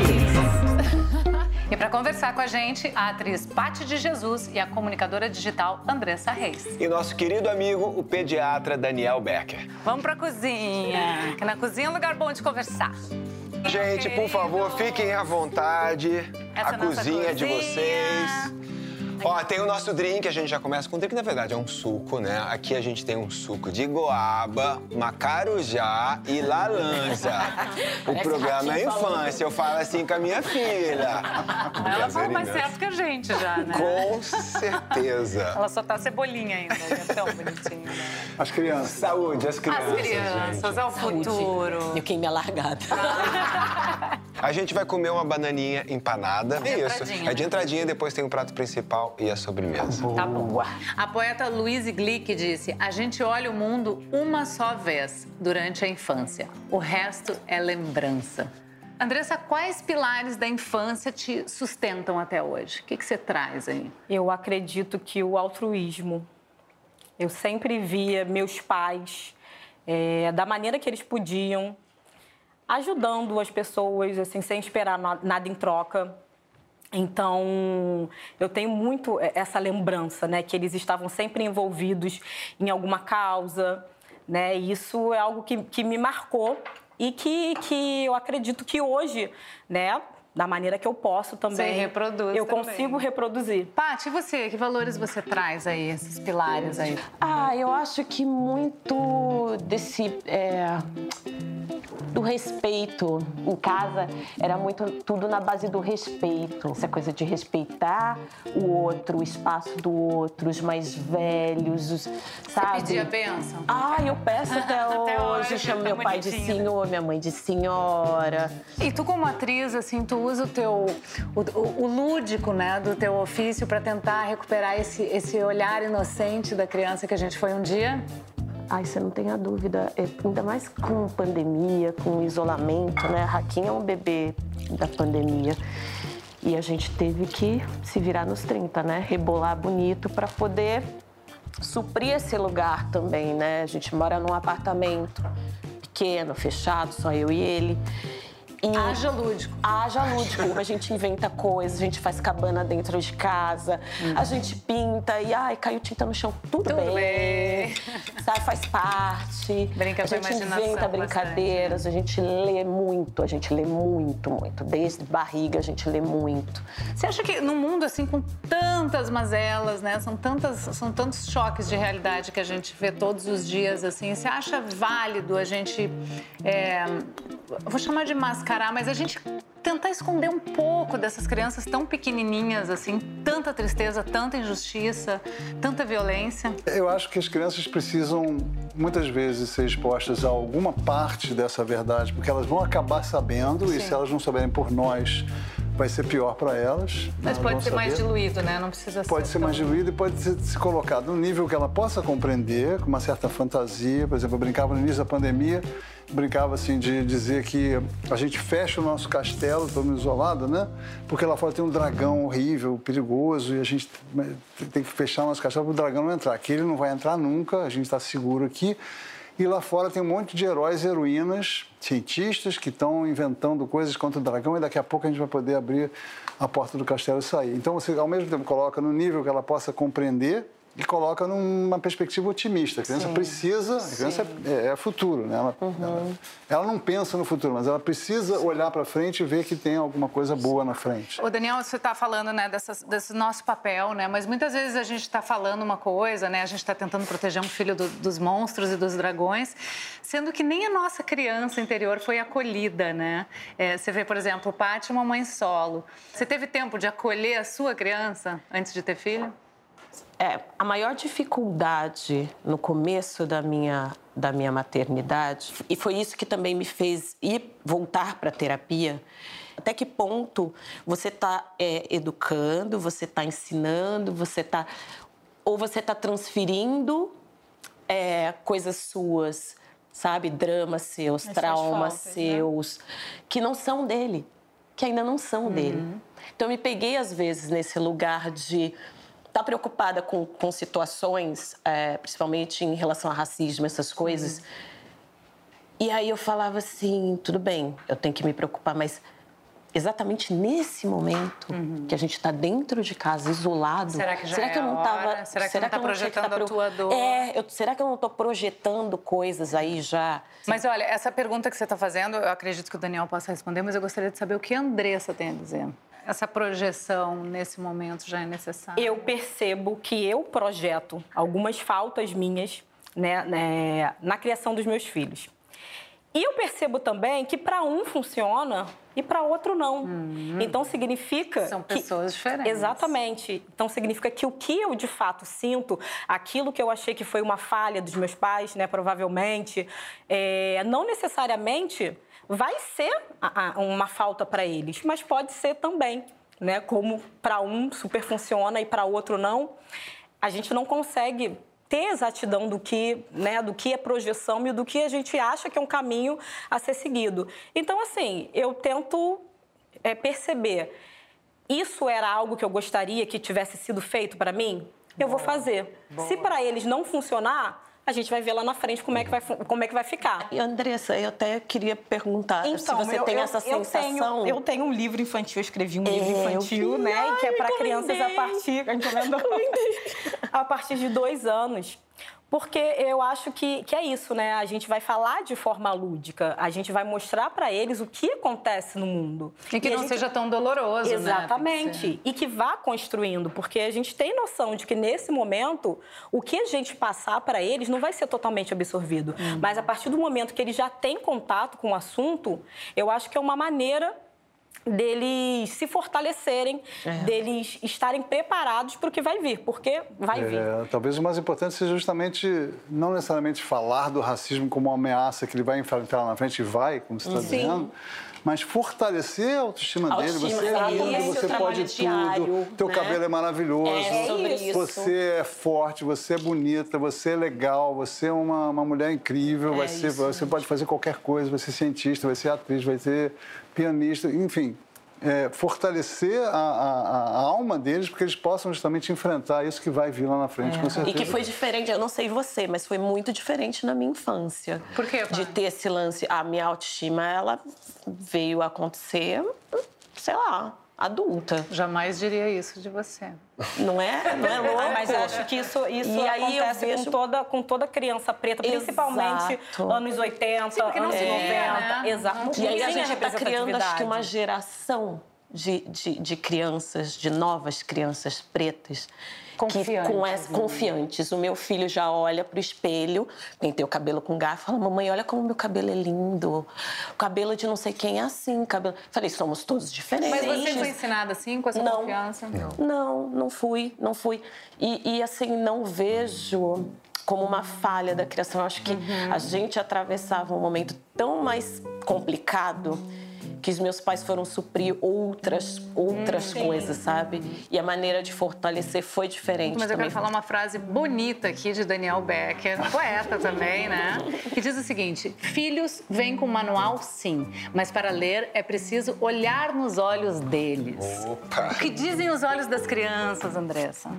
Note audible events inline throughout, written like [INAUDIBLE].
para conversar com a gente, a atriz Patti de Jesus e a comunicadora digital Andressa Reis. E nosso querido amigo, o pediatra Daniel Becker. Vamos para a cozinha, que na cozinha é um lugar bom de conversar. Gente, por favor, fiquem à vontade. Essa a cozinha, cozinha de vocês. Ó, tem o nosso drink, a gente já começa com um drink, na verdade é um suco, né? Aqui a gente tem um suco de goaba, macarujá e laranja. [LAUGHS] o programa é infância, eu falo assim com a minha filha. Ela fala mais certo que a gente já, né? Com certeza. Ela só tá cebolinha ainda, é tão bonitinho, né? As crianças. Saúde, as crianças. As crianças, é o futuro. Eu queimei a largada. [LAUGHS] a gente vai comer uma bananinha empanada. De Isso. É de entradinha, depois tem o prato principal e a sobremesa. Tá bom. A poeta Louise Glick disse: A gente olha o mundo uma só vez durante a infância. O resto é lembrança. Andressa, quais pilares da infância te sustentam até hoje? O que, que você traz aí? Eu acredito que o altruísmo. Eu sempre via meus pais, é, da maneira que eles podiam, ajudando as pessoas, assim, sem esperar nada em troca. Então, eu tenho muito essa lembrança, né, que eles estavam sempre envolvidos em alguma causa, né? E isso é algo que, que me marcou e que, que eu acredito que hoje, né, da maneira que eu posso também. Você reproduz Eu também. consigo reproduzir. Paty, e você? Que valores você traz aí, esses pilares aí? Ah, eu acho que muito desse... É do respeito. Em casa era muito tudo na base do respeito. Essa coisa de respeitar o outro, o espaço do outro, os mais velhos, os, sabe? Você pedia bênção? Ah, eu peço até, [LAUGHS] até hoje. hoje. Chamo tá meu pai de né? senhor, minha mãe de senhora. E tu como atriz, assim, tu usa o teu o, o, o lúdico, né, do teu ofício para tentar recuperar esse, esse olhar inocente da criança que a gente foi um dia? Ai, você não tenha dúvida, é, ainda mais com pandemia, com isolamento, né? A Raquinha é um bebê da pandemia. E a gente teve que se virar nos 30, né? Rebolar bonito para poder suprir esse lugar também, né? A gente mora num apartamento pequeno, fechado, só eu e ele. E haja lúdico. Haja lúdico. A gente inventa coisas, a gente faz cabana dentro de casa, uhum. a gente pinta e, ai, caiu tinta no chão, tudo, tudo bem. bem. Sabe, faz parte. Brinca a gente inventa brincadeiras, bastante. a gente lê muito, a gente lê muito, muito. Desde barriga a gente lê muito. Você acha que no mundo, assim, com tantas mazelas, né? São, tantas, são tantos choques de realidade que a gente vê todos os dias, assim, você acha válido a gente. É, vou chamar de máscara mascarar, mas a gente tentar esconder um pouco dessas crianças tão pequenininhas, assim, tanta tristeza, tanta injustiça, tanta violência? Eu acho que as crianças precisam, muitas vezes, ser expostas a alguma parte dessa verdade, porque elas vão acabar sabendo, Sim. e se elas não souberem por nós, vai ser pior para elas. Mas pode ser saber. mais diluído, né? Não precisa Pode ser, ser mais diluído e pode ser, se colocado no nível que ela possa compreender, com uma certa fantasia. Por exemplo, eu brincava no início da pandemia, brincava assim de dizer que a gente fecha o nosso castelo, estamos isolados, né? Porque lá fora tem um dragão horrível, perigoso, e a gente tem que fechar nosso castelo para o dragão não entrar. Aqui ele não vai entrar nunca, a gente está seguro aqui. E lá fora tem um monte de heróis e heroínas, cientistas que estão inventando coisas contra o dragão e daqui a pouco a gente vai poder abrir a porta do castelo e sair. Então você ao mesmo tempo coloca no nível que ela possa compreender e coloca numa perspectiva otimista. A criança Sim. precisa, a criança é, é, futuro, né? Ela, uhum. ela, ela, não pensa no futuro, mas ela precisa olhar para frente e ver que tem alguma coisa boa na frente. O Daniel, você está falando né, dessas, desse nosso papel, né? Mas muitas vezes a gente está falando uma coisa, né? A gente está tentando proteger um filho do, dos monstros e dos dragões, sendo que nem a nossa criança interior foi acolhida, né? É, você vê, por exemplo, Paty, uma mãe solo. Você teve tempo de acolher a sua criança antes de ter filho? É, a maior dificuldade no começo da minha, da minha maternidade, e foi isso que também me fez ir voltar para a terapia, até que ponto você está é, educando, você está ensinando, você está. Ou você está transferindo é, coisas suas sabe? Dramas seus, Mas traumas faltas, né? seus, né? que não são dele, que ainda não são uhum. dele. Então, eu me peguei, às vezes, nesse lugar de estar tá preocupada com, com situações, é, principalmente em relação a racismo, essas coisas. Uhum. E aí eu falava assim: tudo bem, eu tenho que me preocupar, mas exatamente nesse momento uhum. que a gente está dentro de casa, isolado. Será que já será é que eu não estava? Será que será você não está projetando tá a tua dor? É, eu, será que eu não estou projetando coisas aí já? Mas olha, essa pergunta que você está fazendo, eu acredito que o Daniel possa responder, mas eu gostaria de saber o que a Andressa tem a dizer. Essa projeção nesse momento já é necessária? Eu percebo que eu projeto algumas faltas minhas né, né na criação dos meus filhos. E eu percebo também que para um funciona e para outro não. Uhum. Então significa são pessoas que, diferentes. Exatamente. Então significa que o que eu de fato sinto, aquilo que eu achei que foi uma falha dos meus pais, né, provavelmente, é, não necessariamente vai ser uma falta para eles, mas pode ser também, né? Como para um super funciona e para outro não. A gente não consegue ter exatidão do que, né, do que é projeção e do que a gente acha que é um caminho a ser seguido. Então, assim, eu tento é, perceber. Isso era algo que eu gostaria que tivesse sido feito para mim? Eu Boa. vou fazer. Boa. Se para eles não funcionar, a gente vai ver lá na frente como é que vai, como é que vai ficar. E Andressa, eu até queria perguntar então, se você eu, tem eu, essa eu sensação. Tenho, eu tenho um livro infantil, eu escrevi um é, livro infantil, né? Ai, que é para crianças a partir. [LAUGHS] A partir de dois anos porque eu acho que, que é isso, né? A gente vai falar de forma lúdica, a gente vai mostrar para eles o que acontece no mundo. E que e não gente... seja tão doloroso, né? Exatamente. Né? E que vá construindo, porque a gente tem noção de que nesse momento, o que a gente passar para eles não vai ser totalmente absorvido. Uhum. Mas a partir do momento que eles já têm contato com o assunto, eu acho que é uma maneira deles se fortalecerem, é. deles estarem preparados para o que vai vir, porque vai é, vir. Talvez o mais importante seja justamente não necessariamente falar do racismo como uma ameaça que ele vai enfrentar lá na frente e vai, como você está dizendo, mas fortalecer a autoestima, autoestima dele. Você é lindo, você pode diário, tudo, teu né? cabelo é maravilhoso, é sobre isso. você é forte, você é bonita, você é legal, você é uma, uma mulher incrível, é vai ser, você pode fazer qualquer coisa, vai ser cientista, vai ser atriz, vai ser pianista, enfim, é, fortalecer a, a, a, alma deles porque eles possam justamente enfrentar isso que vai vir lá na frente, é. com certeza. E que foi diferente, eu não sei você, mas foi muito diferente na minha infância. Por quê? De ter esse lance, a minha autoestima, ela veio acontecer, sei lá, adulta. Jamais diria isso de você. Não é? Não é [LAUGHS] louco? Mas acho que isso, isso e acontece vejo... com, toda, com toda criança preta, principalmente Exato. anos 80, Sim, anos 90. Né? Exato. E aí a gente está criando, acho que, uma geração de, de, de crianças, de novas crianças pretas, Confiantes. Que, com essa, né? confiantes. O meu filho já olha pro espelho, pentei o cabelo com garfo, fala, mamãe, olha como meu cabelo é lindo. O cabelo de não sei quem é assim. Cabelo... Falei, somos todos diferentes. Mas você foi ensinada assim, com essa não, confiança? Não, não, não fui, não fui. E, e assim, não vejo como uma falha da criação. Eu acho que uhum. a gente atravessava um momento tão mais complicado que os meus pais foram suprir outras outras hum, coisas, sabe? E a maneira de fortalecer foi diferente. Mas eu quero falar uma frase bonita aqui de Daniel Becker, poeta também, né? Que diz o seguinte: Filhos vêm com manual, sim, mas para ler é preciso olhar nos olhos deles. Opa. O que dizem os olhos das crianças, Andressa?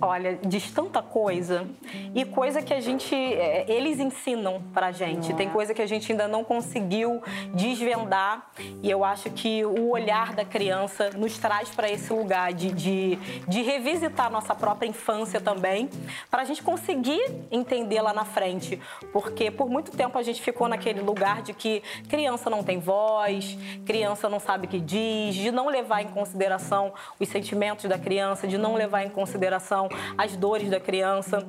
Olha, diz tanta coisa e coisa que a gente é, eles ensinam pra gente. Tem coisa que a gente ainda não conseguiu desvendar e eu acho que o olhar da criança nos traz para esse lugar de, de, de revisitar nossa própria infância também, para a gente conseguir entender lá na frente. Porque por muito tempo a gente ficou naquele lugar de que criança não tem voz, criança não sabe o que diz, de não levar em consideração os sentimentos da criança, de não levar em consideração as dores da criança.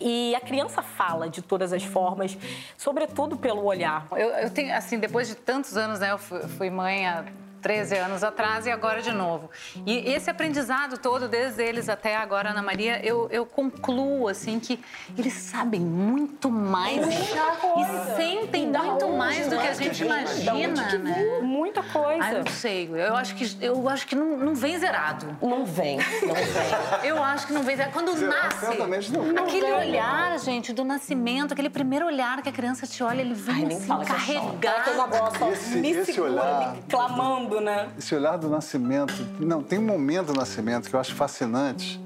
E a criança fala de todas as formas, sobretudo pelo olhar. Eu, eu tenho, assim, depois de tantos anos, né, eu fui, fui mãe há 13 anos atrás e agora de novo. E esse aprendizado todo, desde eles até agora, Ana Maria, eu, eu concluo, assim, que eles sabem muito mais e sentem muito mais mais do que a gente imagina, né? Muita coisa. Ah, eu não sei. Eu acho que, eu acho que não, não vem zerado. Não vem, não vem. Eu acho que não vem zerado. Quando nasce, aquele olhar, gente, do nascimento, aquele primeiro olhar que a criança te olha, ele vem Ai, assim, choro. carregado. Negócio, ó, Esse- me esse segura, olhar- me clamando, né? Esse olhar do nascimento. Não, tem um momento do nascimento que eu acho fascinante.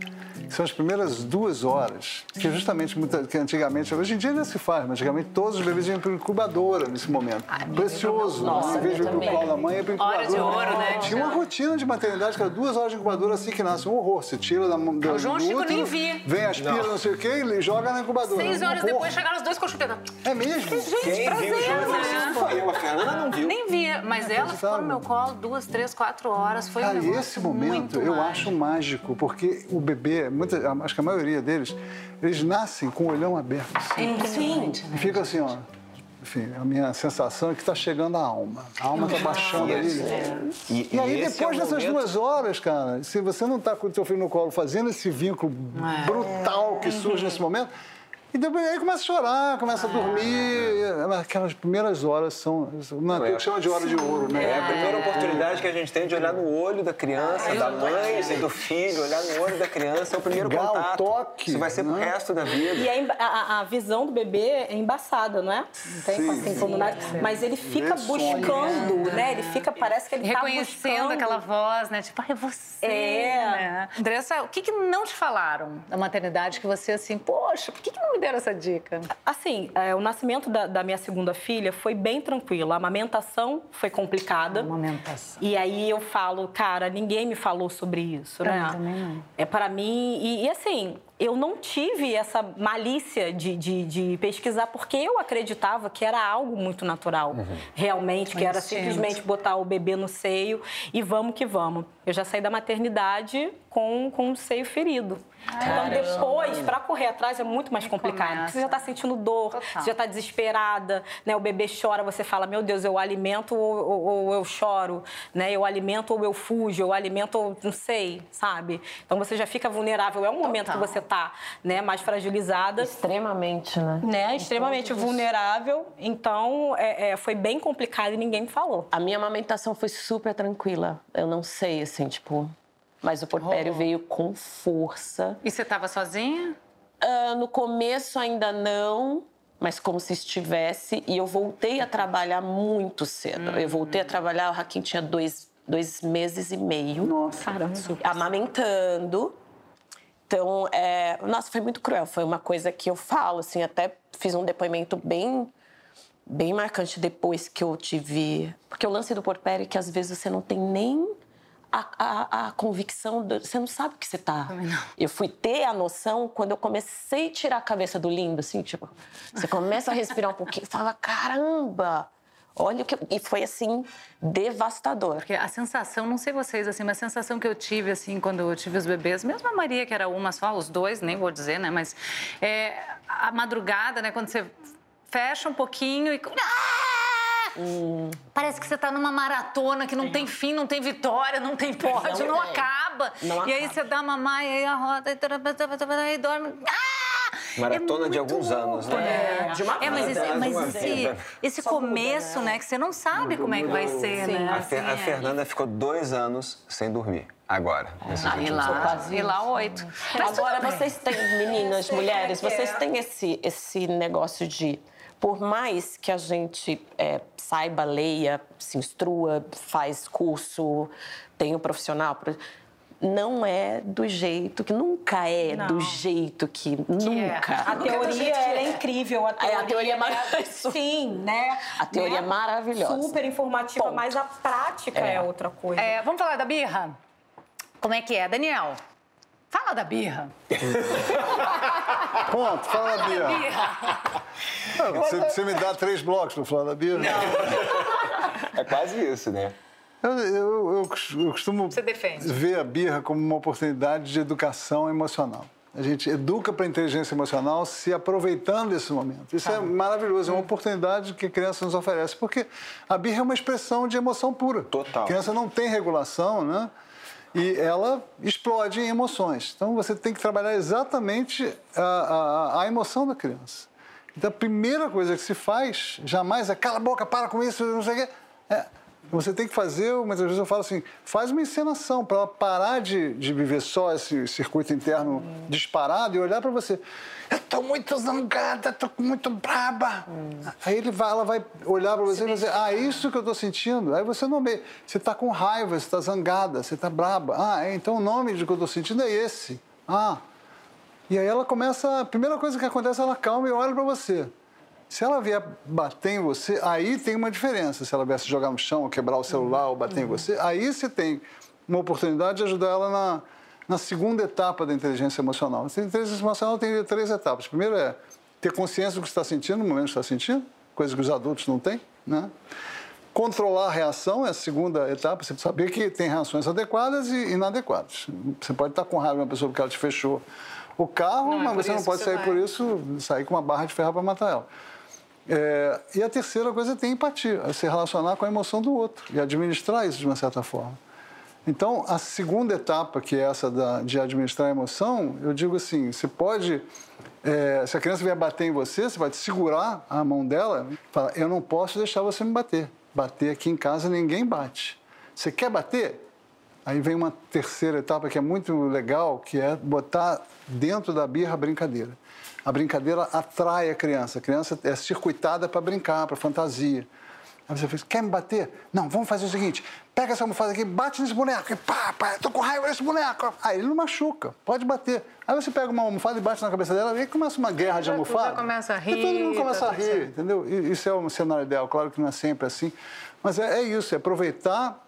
Que São as primeiras duas horas, que justamente, muita, que antigamente, hoje em dia ainda se faz, mas antigamente todos os bebês iam para incubadora nesse momento. Precioso. Nossa, em vez de ir para o colo da mãe, ia para incubadora. Hora de ouro, né? Tinha uma rotina de maternidade que era duas horas de incubadora assim que nasce. Um horror. Você tira da mão do O João Chico nem via. Vem, aspira, não. sei o quê, e joga na incubadora. Seis Um horas depois chegaram os dois com a chupeta. É mesmo? Quem viu o João né? Francisco foi eu, a Fernanda não viu. Nem via, mas ela ficou no meu colo duas, três, quatro horas. Foi um Cara, negócio esse momento muito eu mágico. acho mágico, porque o bebê, muita, acho que a maioria deles, eles nascem com o olhão aberto. assim. Impressionante, né? E fica assim, ó. Enfim, a minha sensação é que está chegando a alma. A alma está baixando ali. E, E aí, esse depois é dessas momento- duas horas, cara, se você não está com o seu filho no colo fazendo esse vínculo É. brutal que surge nesse momento, e depois aí começa a chorar, começa a dormir. Aquelas primeiras horas são. Não, é. que chama de hora de ouro, né? É a primeira oportunidade que a gente tem de olhar no olho da criança, da mãe e do filho, olhar no olho da criança, é o primeiro Pegar o contato. toque, Isso vai ser pro né? resto da vida. E a, a- a visão do bebê é embaçada, não é? Não tem Sim, assim sim. como nada. Mas ele fica Vê sonho. buscando, né? Ele fica, parece que ele tá Reconhecendo buscando. aquela voz, né? Tipo, ah, é você. É. Né? Andressa, o que, que não te falaram da maternidade que você, assim, poxa, por que, que não me deram essa dica? Assim, é, o nascimento da, da minha segunda filha foi bem tranquilo. A amamentação foi complicada. Amamentação. E aí eu falo, cara, ninguém me falou sobre isso, Pra né? também não. É para mim e, e, assim, eu não tive essa malícia de, de, de pesquisar porque eu acreditava que era algo muito natural, realmente, que era simplesmente botar o bebê no seio e vamos que vamos. Eu já saí da maternidade com, com o seio ferido. Então depois, para correr atrás é muito mais complicado. porque Você já tá sentindo dor, Total. você já tá desesperada, né? O bebê chora, você fala, meu Deus, eu alimento ou, ou- ou eu choro, né? Eu alimento ou eu fujo, eu alimento ou não sei, sabe? Então você já fica vulnerável. É um momento que Total. você tá, né, mais fragilizada. Extremamente, né? Né, extremamente vulnerável, então é, é, foi bem complicado e ninguém me falou. A minha amamentação foi super tranquila. Eu não sei, assim, tipo. Mas o porpério veio com força. E você estava sozinha? Ah, no começo ainda não, mas como se estivesse. E eu voltei a trabalhar muito cedo. Eu voltei a trabalhar, o Raquel tinha dois, dois meses e meio. Nossa. Caramba. Amamentando. Então, é... nossa, foi muito cruel. Foi uma coisa que eu falo, assim, até fiz um depoimento bem bem marcante depois que eu tive. Porque o lance do porpério é que às vezes você não tem nem a, a, a convicção, do... você não sabe o que você tá. Eu fui ter a noção quando eu comecei a tirar a cabeça do lindo, assim, tipo, você começa a respirar um pouquinho fala: caramba! Olha o que. E foi assim, devastador. Porque a sensação, não sei vocês, assim, mas a sensação que eu tive, assim, quando eu tive os bebês, mesmo a Maria, que era uma só, os dois, nem vou dizer, né? Mas é, a madrugada, né? Quando você fecha um pouquinho e. Ah! Parece que você tá numa maratona que não tem fim, não tem vitória, não tem pódio, não, tem. acaba. Não e aí acaba. você dá mamar, e aí a roda, e dorme. Ah! Maratona de muito alguns anos, louco, né? De uma É, mas esse, de mas uma esse, esse começo, né? Que você não sabe como é que vai ser, né? A, Fer- a Assim, é. Fernanda ficou dois anos sem dormir. Agora, Ah, e lá, anos. e lá oito. Mas Agora vocês têm, meninas, [LAUGHS] mulheres, vocês têm esse, esse negócio de, por mais que a gente é, saiba, leia, se instrua, faz curso, tenha um profissional, pro- não é do jeito que nunca é do jeito que, nunca. A teoria ela é incrível. A teoria, É, a teoria é maravilhosa. Sim, né? A teoria Né? é maravilhosa. Super informativa, Ponto. mas a prática é, outra coisa. É, vamos falar da birra? Como é que é? Daniel, fala da birra. [LAUGHS] Ponto, fala da Bia. Birra. Ah, Você, você me dá três blocos para falar da Bia? É quase isso, né? Eu, eu, eu eu costumo Você defende? ver a birra como uma oportunidade de educação emocional. A gente educa para a inteligência emocional se aproveitando desse momento. Isso é maravilhoso, é uma oportunidade que a criança nos oferece, porque a birra é uma expressão de emoção pura. Total. A criança não tem regulação, né? E ela explode em emoções. Então você tem que trabalhar exatamente a, a, a emoção da criança. Então a primeira coisa que se faz, jamais é cala a boca, para com isso, não sei o quê. É, você tem que fazer, muitas vezes eu falo assim, faz uma encenação para ela parar de, de viver só esse circuito interno hum. disparado e olhar para você. Eu tô muito zangada, tô muito braba. Hum. Aí ele vai, ela vai olhar para você e vai dizer, ah, é isso que eu tô sentindo. Aí você nomeia. Você tá com raiva, você tá zangada, você tá braba. Ah, é, então o nome de que eu tô sentindo é esse. Ah. E aí ela começa, a primeira coisa que acontece, ela calma e olha para você. Se ela vier bater em você, aí tem uma diferença. Se ela vier se jogar no chão, ou quebrar o celular, ou bater em você, aí você tem uma oportunidade de ajudar ela na, na segunda etapa da inteligência emocional. A inteligência emocional tem três etapas. Primeiro é ter consciência do que está sentindo, no momento que está sentindo, coisa que os adultos não têm, né? Controlar a reação é a segunda etapa, você saber que tem reações adequadas e inadequadas. Você pode estar com raiva de uma pessoa porque ela te fechou o carro, não, é mas é você não pode sair vai. por isso, sair com uma barra de ferro para matar ela. É, e a terceira coisa é ter empatia, é se relacionar com a emoção do outro e administrar isso de uma certa forma. Então, a segunda etapa, que é essa da, de administrar a emoção, eu digo assim: você pode, é, se a criança vier bater em você, você vai segurar a mão dela e falar: eu não posso deixar você me bater. Bater aqui em casa ninguém bate. Você quer bater? Aí vem uma terceira etapa que é muito legal, que é botar dentro da birra a brincadeira a brincadeira atrai a criança. A criança é circuitada para brincar, para fantasia. Aí você fez, quer me bater? Não, vamos fazer o seguinte: pega essa almofada aqui, bate nesse boneco, e pá, pá, tô com raiva desse boneco. Aí ele não machuca, pode bater. Aí você pega uma almofada e bate na cabeça dela, e começa uma guerra de almofada. Já começa a rir. E todo mundo começa tá a rir, entendeu? Isso é um cenário ideal, claro que não é sempre assim. Mas é, é isso, é aproveitar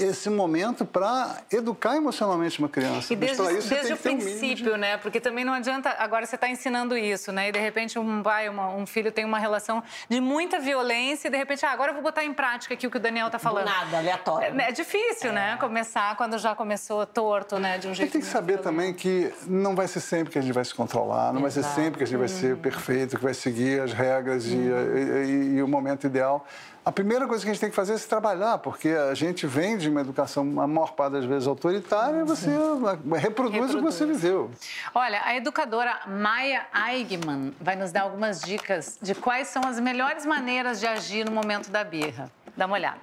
esse momento para educar emocionalmente uma criança. E desde, desde o princípio, um de... né? Porque também não adianta. Agora você está ensinando isso, né? E de repente um pai, uma, um filho tem uma relação de muita violência e de repente, ah, agora eu vou botar em prática aqui o que o Daniel está falando. nada, aleatório. É, é difícil, é. né? Começar quando já começou torto, né? De um jeito. E tem que saber também que não vai ser sempre que a gente vai se controlar, não Exato. vai ser sempre que a gente vai ser hum. perfeito, que vai seguir as regras hum. e, e, e o momento ideal. A primeira coisa que a gente tem que fazer é se trabalhar, porque a gente vem de uma educação, a maior parte das vezes, autoritária, e você reproduz, reproduz, o que você viveu. Olha, a educadora Maya Eigman vai nos dar algumas dicas de quais são as melhores maneiras de agir no momento da birra. Dá uma olhada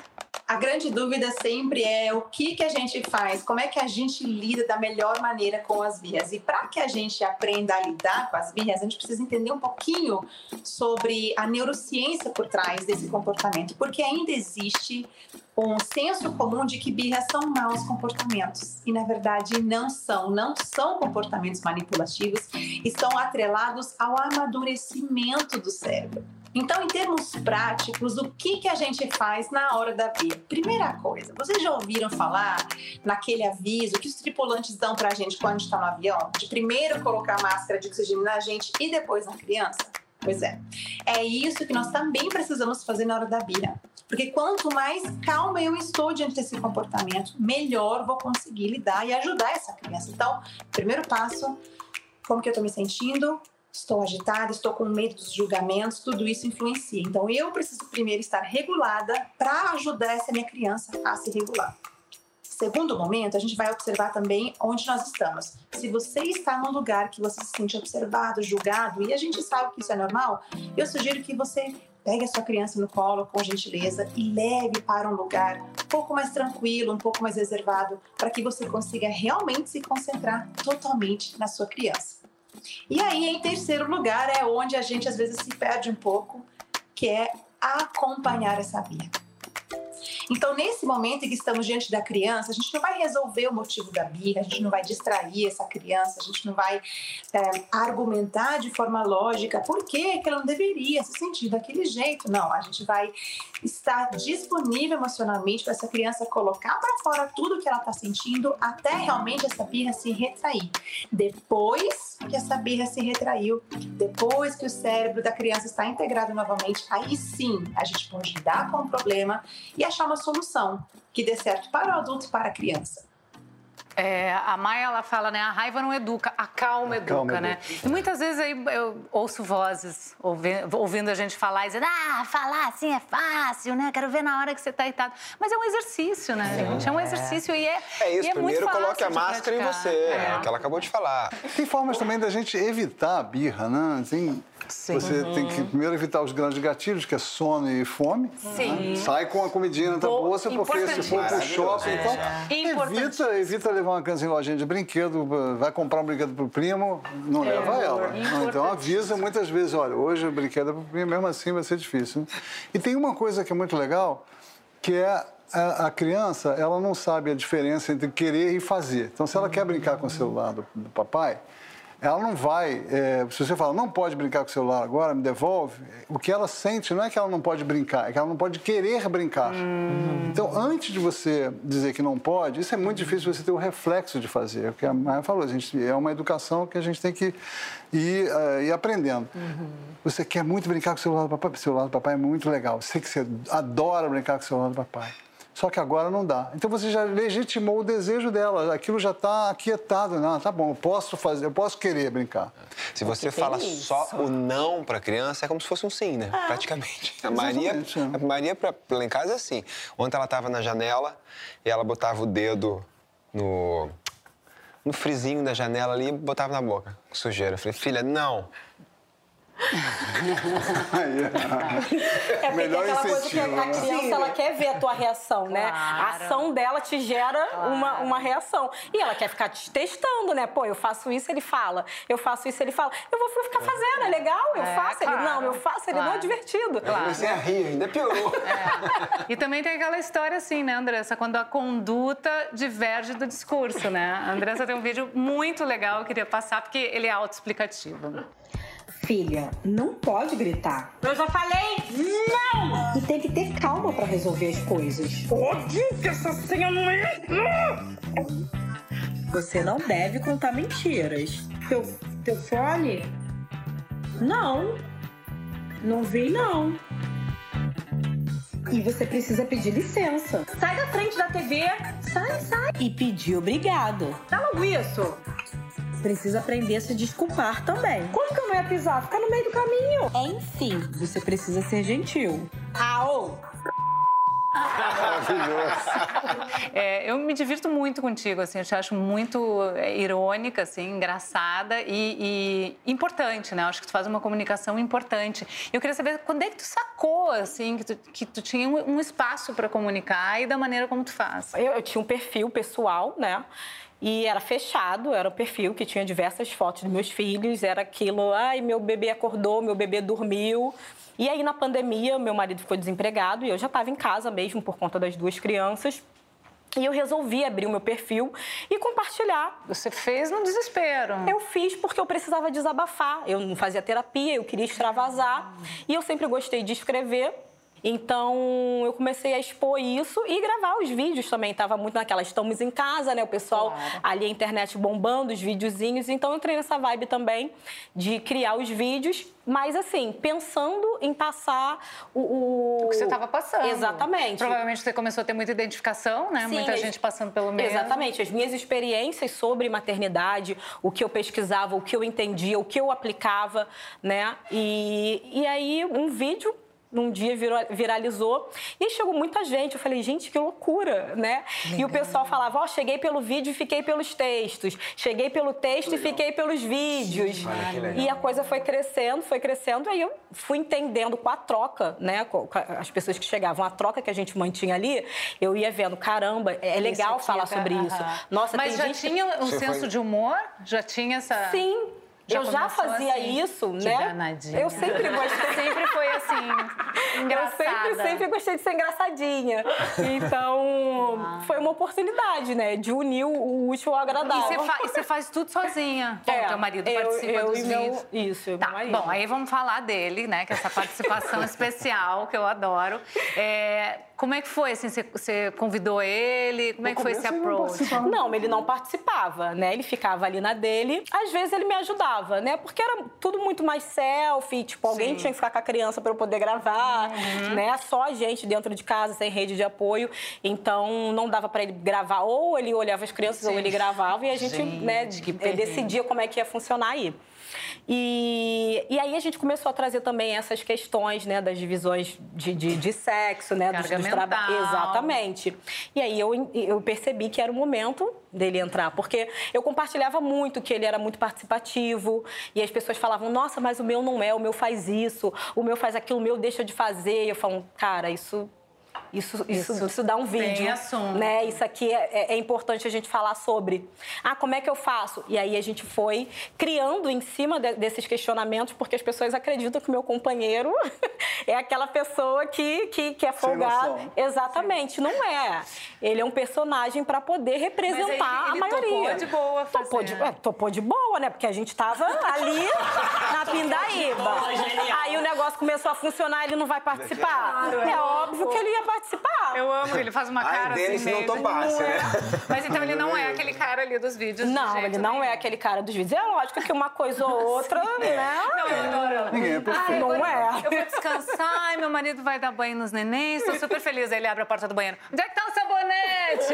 a grande dúvida sempre é o que, que a gente faz, como é que a gente lida da melhor maneira com as birras. E para que a gente aprenda a lidar com as birras, a gente precisa entender um pouquinho sobre a neurociência por trás desse comportamento, porque ainda existe um senso comum de que birras são maus comportamentos. E na verdade não são, não são comportamentos manipulativos, estão atrelados ao amadurecimento do cérebro. Então, em termos práticos, o que, que a gente faz na hora da via? Primeira coisa, vocês já ouviram falar naquele aviso que os tripulantes dão para a gente quando a gente está no avião? De primeiro colocar máscara de oxigênio na gente e depois na criança? Pois é. É isso que nós também precisamos fazer na hora da birra. Porque quanto mais calma eu estou diante desse comportamento, melhor vou conseguir lidar e ajudar essa criança. Então, primeiro passo, como que eu estou me sentindo? Estou agitada, estou com medo dos julgamentos, tudo isso influencia. Então, eu preciso primeiro estar regulada para ajudar essa minha criança a se regular. Segundo momento, a gente vai observar também onde nós estamos. Se você está num lugar que você se sente observado, julgado, e a gente sabe que isso é normal, eu sugiro que você pegue a sua criança no colo com gentileza e leve para um lugar um pouco mais tranquilo, um pouco mais reservado, para que você consiga realmente se concentrar totalmente na sua criança. E aí, em terceiro lugar, é onde a gente às vezes se perde um pouco, que é acompanhar essa via. Então, nesse momento em que estamos diante da criança, a gente não vai resolver o motivo da birra, a gente não vai distrair essa criança, a gente não vai é, argumentar de forma lógica por que ela não deveria se sentir daquele jeito. Não, a gente vai estar disponível emocionalmente para essa criança colocar para fora tudo que ela está sentindo até realmente essa birra se retrair. Depois que essa birra se retraiu, depois que o cérebro da criança está integrado novamente, aí sim a gente pode lidar com o problema e achar uma solução que dê certo para o adulto e para a criança. É, a Maia, ela fala, né? A raiva não educa, a calma, a educa, calma né? Educa. E muitas vezes aí eu ouço vozes ouvindo, ouvindo a gente falar e dizendo, ah, falar assim é fácil, né? Quero ver na hora que você tá irritado. Mas é um exercício, né, Sim. gente? É um exercício e é. É isso, é primeiro coloque a máscara em você, é. é. que ela acabou de falar. Tem formas também da gente evitar a birra, né? Assim, Sim. Você uhum. tem que primeiro evitar os grandes gatilhos, que é sono e fome. Sim. Né? Sai com a comidinha na tua bolsa, porque se for pro shopping, então, evita, evita levar uma criança em lojinha de brinquedo, vai comprar um brinquedo pro primo, não é, leva ela. Então avisa muitas vezes, olha, hoje o brinquedo é pro primo, mesmo assim vai ser difícil. Né? E tem uma coisa que é muito legal, que é a, a, criança, ela não sabe a diferença entre querer e fazer. Então, se ela quer brincar com o celular do, do papai, ela não vai. É, se você fala, não pode brincar com o celular agora, me devolve, o que ela sente não é que ela não pode brincar, é que ela não pode querer brincar. Uhum. Então, antes de você dizer que não pode, isso é muito difícil você ter o reflexo de fazer. É o que a Maia falou, a gente, é uma educação que a gente tem que ir, uh, ir aprendendo. Uhum. Você quer muito brincar com o celular do papai? O celular do papai é muito legal. Sei que você adora brincar com o celular do papai. Só que agora não dá. Então você já legitimou o desejo dela, aquilo já está aquietado. Não, tá bom, eu posso fazer, eu posso querer brincar. Se você fala isso. só o não para a criança, é como se fosse um sim, né? Ah, Praticamente. [LAUGHS] A Maria, a Maria pra, lá em casa é assim. Ontem ela estava na janela e ela botava o dedo no, no frizinho da janela ali e botava na boca, sujeira. Eu falei, filha, não é porque Melhor aquela coisa que a né? criança ela quer ver a tua reação, claro. né? A ação dela te gera claro. uma, uma reação. E ela quer ficar te testando, né? Pô, eu faço isso, ele fala. Eu faço isso, ele fala. Eu vou ficar fazendo, é legal, eu é, faço. Claro. Ele não, eu faço, ele não é divertido. Claro. Você a rir, ainda piorou. É. E também tem aquela história assim, né, Andressa? Quando a conduta diverge do discurso, né? A Andressa tem um vídeo muito legal, eu queria passar, porque ele é autoexplicativo. Filha, não pode gritar. Eu já falei não! E tem que ter calma para resolver as coisas. Pode que essa senha não é. Você não deve contar mentiras. Teu, teu fone? Não. Não vi, não. E você precisa pedir licença. Sai da frente da TV. Sai, sai. E pedir obrigado. Dá logo isso precisa aprender a se desculpar também. Como que eu não ia pisar? Ficar no meio do caminho. Enfim, você precisa ser gentil. Au! Maravilhoso. É, eu me divirto muito contigo, assim, eu te acho muito é, irônica, assim, engraçada e, e, importante, né? Eu acho que tu faz uma comunicação importante. Eu queria saber quando é que tu sacou, assim, que tu, que tu tinha um, um espaço para comunicar e da maneira como tu faz. Eu, eu tinha um perfil pessoal, né? E era fechado, era um perfil que tinha diversas fotos dos meus filhos, era aquilo, ai, meu bebê acordou, meu bebê dormiu. E aí, na pandemia, meu marido ficou desempregado e eu já estava em casa mesmo por conta das duas crianças. E eu resolvi abrir o meu perfil e compartilhar. Você fez no desespero? Eu fiz porque eu precisava desabafar. Eu não fazia terapia, eu queria extravasar. E eu sempre gostei de escrever. Então eu comecei a expor isso e gravar os vídeos também. Tava muito naquela, estamos em casa, né? O pessoal claro. ali a internet bombando, os videozinhos. Então eu entrei nessa vibe também de criar os vídeos, mas assim, pensando em passar o. O, o que você estava passando. Exatamente. Provavelmente você começou a ter muita identificação, né? Sim, muita gente passando pelo meio. Exatamente. As minhas experiências sobre maternidade, o que eu pesquisava, o que eu entendia, o que eu aplicava, né? E, e aí um vídeo num dia viralizou e chegou muita gente. Eu falei, gente, que loucura, né? Legal. E o pessoal falava, ó, oh, cheguei pelo vídeo e fiquei pelos textos, cheguei pelo texto legal. e fiquei pelos vídeos. e a coisa foi crescendo, foi crescendo, aí eu fui entendendo com a troca, né? Com as pessoas que chegavam, a troca que a gente mantinha ali, eu ia vendo, caramba, é legal falar sobre isso. Nossa, Mas já gente... tinha um Você senso foi... de humor? Já tinha essa. Sim, já eu já fazia assim, isso, né? Danadinha. Eu sempre gostei. sempre foi assim, [LAUGHS] engraçada. Eu sempre, sempre gostei de ser engraçadinha. Então, ah. foi uma oportunidade, né? De unir o útil ao agradável. E você, fa faz tudo sozinha? É, teu marido eu, participa eu dos meu, vídeos? Isso, tá, Bom, aí vamos falar dele, né? Que é essa participação [LAUGHS] especial que eu adoro. É, como é que foi? Assim, você, você convidou ele? Como é que foi esse approach? Não, não, ele não participava, né? Ele ficava ali na dele. Às vezes ele me ajudava, né? Porque era tudo muito mais selfie, tipo, alguém Sim. tinha que ficar com a criança para eu poder gravar, uhum. né? Só a gente dentro de casa, sem rede de apoio. Então não dava para ele gravar, ou ele olhava as crianças, Sim. ou ele gravava, e a gente, gente, né, decidia como é que ia funcionar aí. E, e aí a gente começou a trazer também essas questões, né, das divisões de, de, de sexo, né, dos, dos trabalhos. Exatamente. E aí eu, eu percebi que era o momento dele entrar, porque eu compartilhava muito que ele era muito participativo e as pessoas falavam: "Nossa, mas o meu não é, o meu faz isso, o meu faz aquilo, o meu deixa de fazer". E eu falo: "Cara, isso isso, isso, isso, isso dá um vídeo. Né? Isso aqui é, é, é, importante a gente falar sobre. Ah, como é que eu faço? E aí a gente foi criando em cima de, desses questionamentos, porque as pessoas acreditam que o meu companheiro [LAUGHS] é aquela pessoa que, que, que é folgada. Exatamente, Sim. não é. Ele é um personagem para poder representar ele, ele a maioria. Topou de boa fazer. Topou de, é, topou de boa, né? Porque a gente tava ali [LAUGHS] na pindaíba. Aí o negócio começou a funcionar, ele não vai participar. Claro, é, é óbvio que ele ia participar. Eu amo, ele faz uma cara Ai, dele assim. não topasse, né? [LAUGHS] Mas então ele não é aquele cara ali dos vídeos. Não, ele não nenhum. é aquele cara dos vídeos. É lógico que uma coisa ou outra, [LAUGHS] né? Não, eu adoro. Ninguém é perfeito. Não é. Eu vou descansar, ai, meu marido vai dar banho nos nenéns, estou super feliz. Aí ele abre a porta do banheiro. Onde é que tá o sabonete?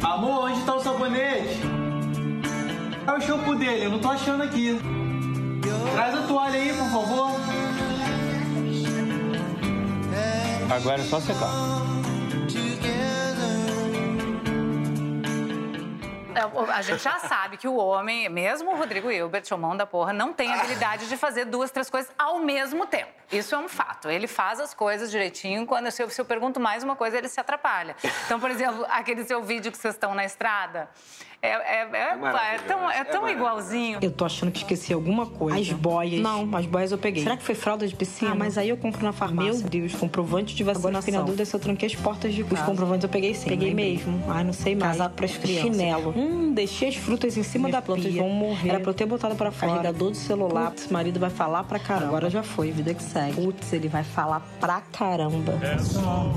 [LAUGHS] Amor, onde tá o sabonete? É o shampoo dele, eu não tô achando aqui. Traz a toalha aí, por favor. Agora é só secar. É, a gente já sabe que o homem, mesmo o Rodrigo Hilbert, o mão da porra, não tem habilidade de fazer duas, três coisas ao mesmo tempo. Isso é um fato. Ele faz as coisas direitinho. Quando se eu, se eu pergunto mais uma coisa, ele se atrapalha. Então, por exemplo, [LAUGHS] aquele seu vídeo que vocês estão na estrada, é, é, é, é, tão, é tão igualzinho. Eu tô achando que esqueci alguma coisa. As boias. Não, as boias eu peguei. Será que foi fralda de piscina? Ah, mas aí eu compro na farmácia. Meu Deus, comprovante de vacinação. Agora, na dúvida se eu tranquei as portas de casa. Os comprovantes eu peguei sim. Peguei mesmo. Ai, não sei mais. Casaco pras crianças. Chinelo. Hum, deixei as frutas em cima Minhas da plantas pia. vão morrer. Era pra eu ter botado pra fora. Carregador do celular. Putz, marido vai falar pra caramba. Agora já foi, vida que segue. Putz, ele vai falar pra caramba. É só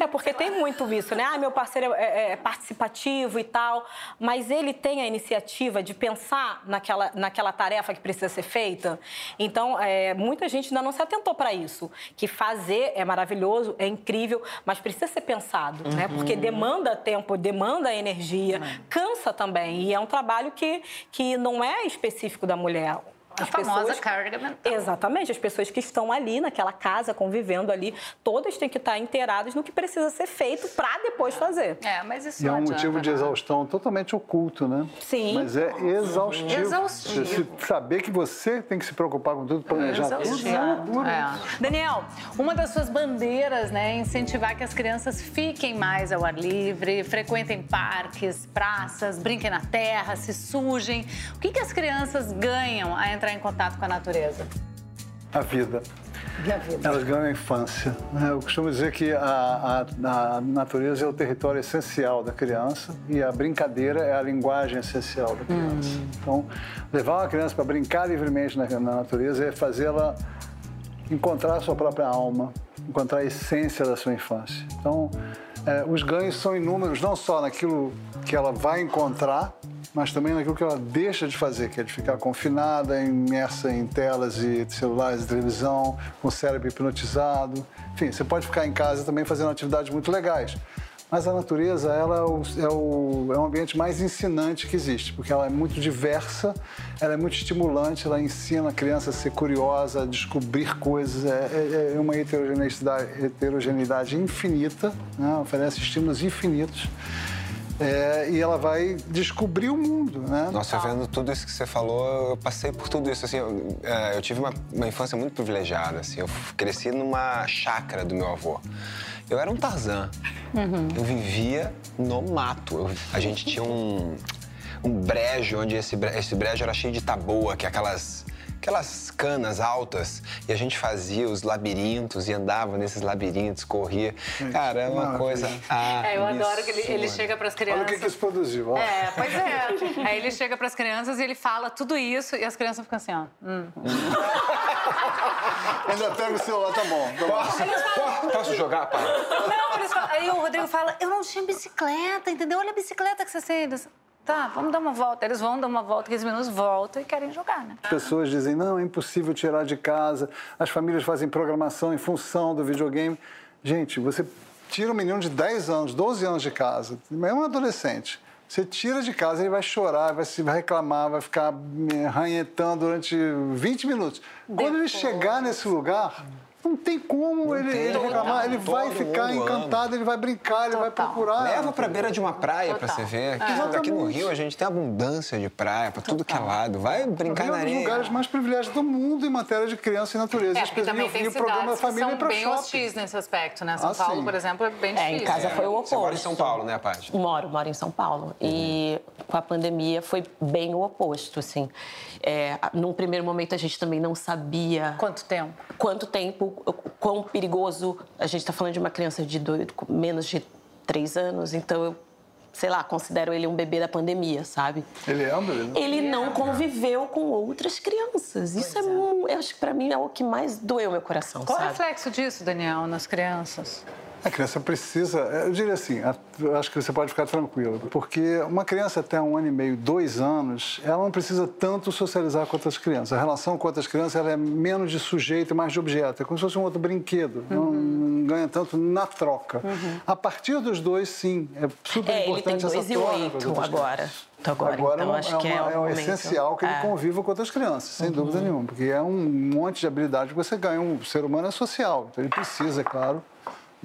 É porque tem muito isso, né? Ah, meu parceiro é, é, é, participativo e tal, mas ele tem a iniciativa de pensar naquela, naquela tarefa que precisa ser feita. Então, é, muita gente ainda não se atentou para isso. Que fazer é maravilhoso, é incrível, mas precisa ser pensado, uhum. né? Porque demanda tempo, demanda energia, uhum. cansa também. E é um trabalho que, que não é específico da mulher. As a famosa pessoas... carga mental. Exatamente. As pessoas que estão ali naquela casa, convivendo ali, todas têm que estar inteiradas no que precisa ser feito para depois fazer. É, mas isso e é um motivo de exaustão totalmente oculto, né? Sim. Mas é exaustivo. Exaustivo. Você saber que você tem que se preocupar com tudo, planejar é tudo. É. Daniel, uma das suas bandeiras né, é incentivar que as crianças fiquem mais ao ar livre, frequentem parques, praças, brinquem na terra, se sujem. O que, que as crianças ganham a entrar entrar em contato com a natureza? A vida. E a vida? Elas ganham a infância. Né? Eu costumo dizer que a, a, a, natureza é o território essencial da criança e a brincadeira é a linguagem essencial da criança. Hum. Então, levar uma criança para brincar livremente na, na natureza é fazê-la encontrar a sua própria alma, encontrar a essência da sua infância. Então, é, os ganhos são inúmeros, não só naquilo que ela vai encontrar, mas também naquilo que ela deixa de fazer, que é de ficar confinada, imersa em telas e celulares de televisão, com o cérebro hipnotizado. Enfim, você pode ficar em casa também fazendo atividades muito legais. Mas a natureza ela é, o, é, o, é o ambiente mais ensinante que existe, porque ela é muito diversa, ela é muito estimulante, ela ensina a criança a ser curiosa, a descobrir coisas, é, é, é uma heterogeneidade, heterogeneidade infinita, né? oferece estímulos infinitos. É, e ela vai descobrir o mundo, né? Nossa, vendo tudo isso que você falou, eu passei por tudo isso, assim, eu, é, eu tive uma, uma, infância muito privilegiada, assim, eu cresci numa chácara do meu avô. Eu era um Tarzan. Uhum. Eu vivia no mato. Eu, a gente tinha um, um brejo, onde esse, esse brejo era cheio de taboa, que é aquelas aquelas canas altas e a gente fazia os labirintos e andava nesses labirintos, corria. Cara, é uma coisa. É, eu adoro que ele, ele chega para as crianças. Olha o que, que isso produziu. Ó. É, pois é. Aí ele chega para as crianças e ele fala tudo isso e as crianças ficam assim, ó. Hum. [LAUGHS] Ainda pega o celular, tá bom. Tá Posso, posso jogar, pai? Não, eles falam, aí o Rodrigo fala, eu não tinha bicicleta, entendeu? Olha a bicicleta que você tem. Tá, vamos dar uma volta. Eles vão dar uma volta, 15 minutos, voltam e querem jogar, né? As pessoas dizem, não, é impossível tirar de casa. As famílias fazem programação em função do videogame. Gente, você tira um menino de 10 anos, 12 anos de casa, é um adolescente, Você tira de casa, ele vai chorar, vai, se, vai reclamar, vai ficar ranhetando durante 20 minutos. Quando ele chegar nesse lugar, não tem como ele, ele reclamar, ele vai ficar encantado, ama. ele vai brincar, ele vai procurar. Leva pra beira de uma praia pra Total. você ver. Aqui, É. aqui no. Rio a gente tem abundância de praia pra tudo que é lado. Vai brincar na é um dos areia. lugares mais privilegiados do mundo em matéria de criança e natureza. É, porque também tem o programa da cidades que família são para bem shopping. hostis nesse aspecto, né? São Ah, Paulo, sim. por exemplo, é bem É, difícil. em casa foi o oposto. Você mora em São Paulo, né, Paty? Moro, moro em São Paulo. E com a pandemia foi bem o oposto, assim. É, num primeiro momento a gente também não sabia Quanto tempo? quanto tempo, quão perigoso. A gente está falando de uma criança de dois, menos de três anos, então eu, sei lá, considero ele um bebê da pandemia, sabe? Ele é um bebê. Ele não conviveu com outras crianças. Isso é, mu- eu acho que para mim é o que mais doeu meu coração, Qual o sabe? reflexo disso, Daniel, nas crianças? A criança precisa, eu diria assim, acho que você pode ficar tranquilo, porque uma criança até um ano e meio, dois anos, ela não precisa tanto socializar com outras crianças. A relação com outras crianças ela é menos de sujeito e mais de objeto. É como se fosse um outro brinquedo. Não, não ganha tanto na troca. A partir dos dois, sim, é super É, ele tem importante essa dois e troca. com as oito agora. crianças. Agora, então uma- acho que é uma- o é um essencial que ele É. conviva com outras crianças, sem dúvida nenhuma, porque é um monte de habilidade que você ganha. Um ser humano é social, então ele precisa, é claro,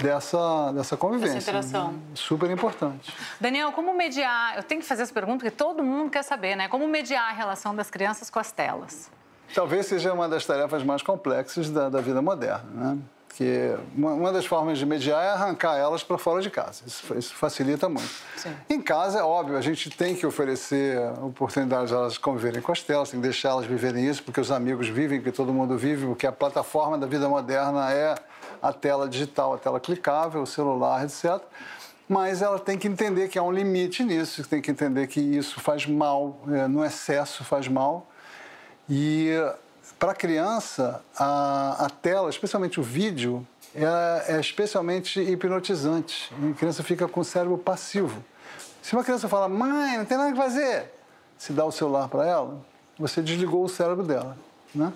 dessa, dessa convivência. Essa interação. Super importante. Daniel, como mediar? Eu tenho que fazer essa pergunta porque todo mundo quer saber, né? Como mediar a relação das crianças com as telas? Talvez seja uma das tarefas mais complexas da, da vida moderna, né? Que uma, uma das formas de mediar é arrancar elas para fora de casa. Isso, isso facilita muito. Sim. Em casa, é óbvio, a gente tem que oferecer oportunidades de elas conviverem com as telas, tem que deixar elas viverem isso, porque os amigos vivem, porque todo mundo vive, porque a plataforma da vida moderna é a tela digital, a tela clicável, o celular, etc. Mas ela tem que entender que há um limite nisso, tem que entender que isso faz mal, é, no excesso faz mal. E para a criança, a, tela, especialmente o vídeo, é, é especialmente hipnotizante. A criança fica com o cérebro passivo. Se uma criança fala, mãe, não tem nada que fazer, se dá o celular para ela, você desligou o cérebro dela. Né?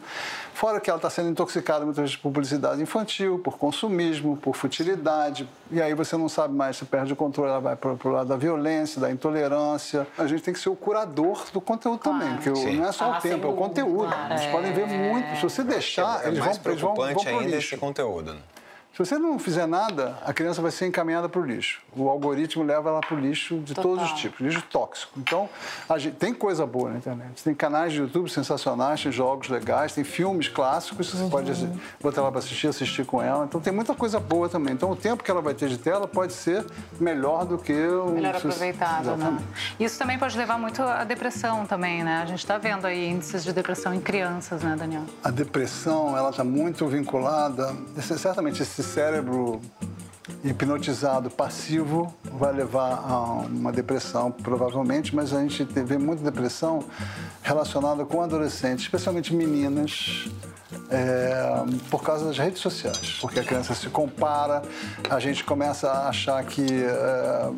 Fora que ela está sendo intoxicada muitas vezes por publicidade infantil, por consumismo, por futilidade. E aí você não sabe mais, você perde o controle, ela vai para o lado da violência, da intolerância. A gente tem que ser o curador do conteúdo também, porque o- Sim. não é só Ah, o tempo, é o conteúdo. Eles podem ver muito. Se você deixar, é eles vão, mais eles vão, vão preocupante ainda lixo. esse conteúdo. né? Se você não fizer nada, a criança vai ser encaminhada para o lixo. O algoritmo leva ela para o lixo de todos os tipos, lixo tóxico. Então, gente- tem coisa boa na internet. Tem canais de YouTube sensacionais, tem jogos legais, tem filmes clássicos, você pode assi- botar ela para assistir, assistir com ela. Então, tem muita coisa boa também. Então, o tempo que ela vai ter de tela pode ser melhor do que o... Melhor aproveitado, né? Isso também pode levar muito à depressão também, né? A gente está vendo aí índices de depressão em crianças, né, Daniel? A depressão, ela está muito vinculada. Certamente esse cérebro hipnotizado passivo vai levar a uma depressão, provavelmente, mas a gente vê muita depressão relacionada com adolescentes, especialmente meninas, é, por causa das redes sociais. Porque a criança se compara, a gente começa a achar que, é,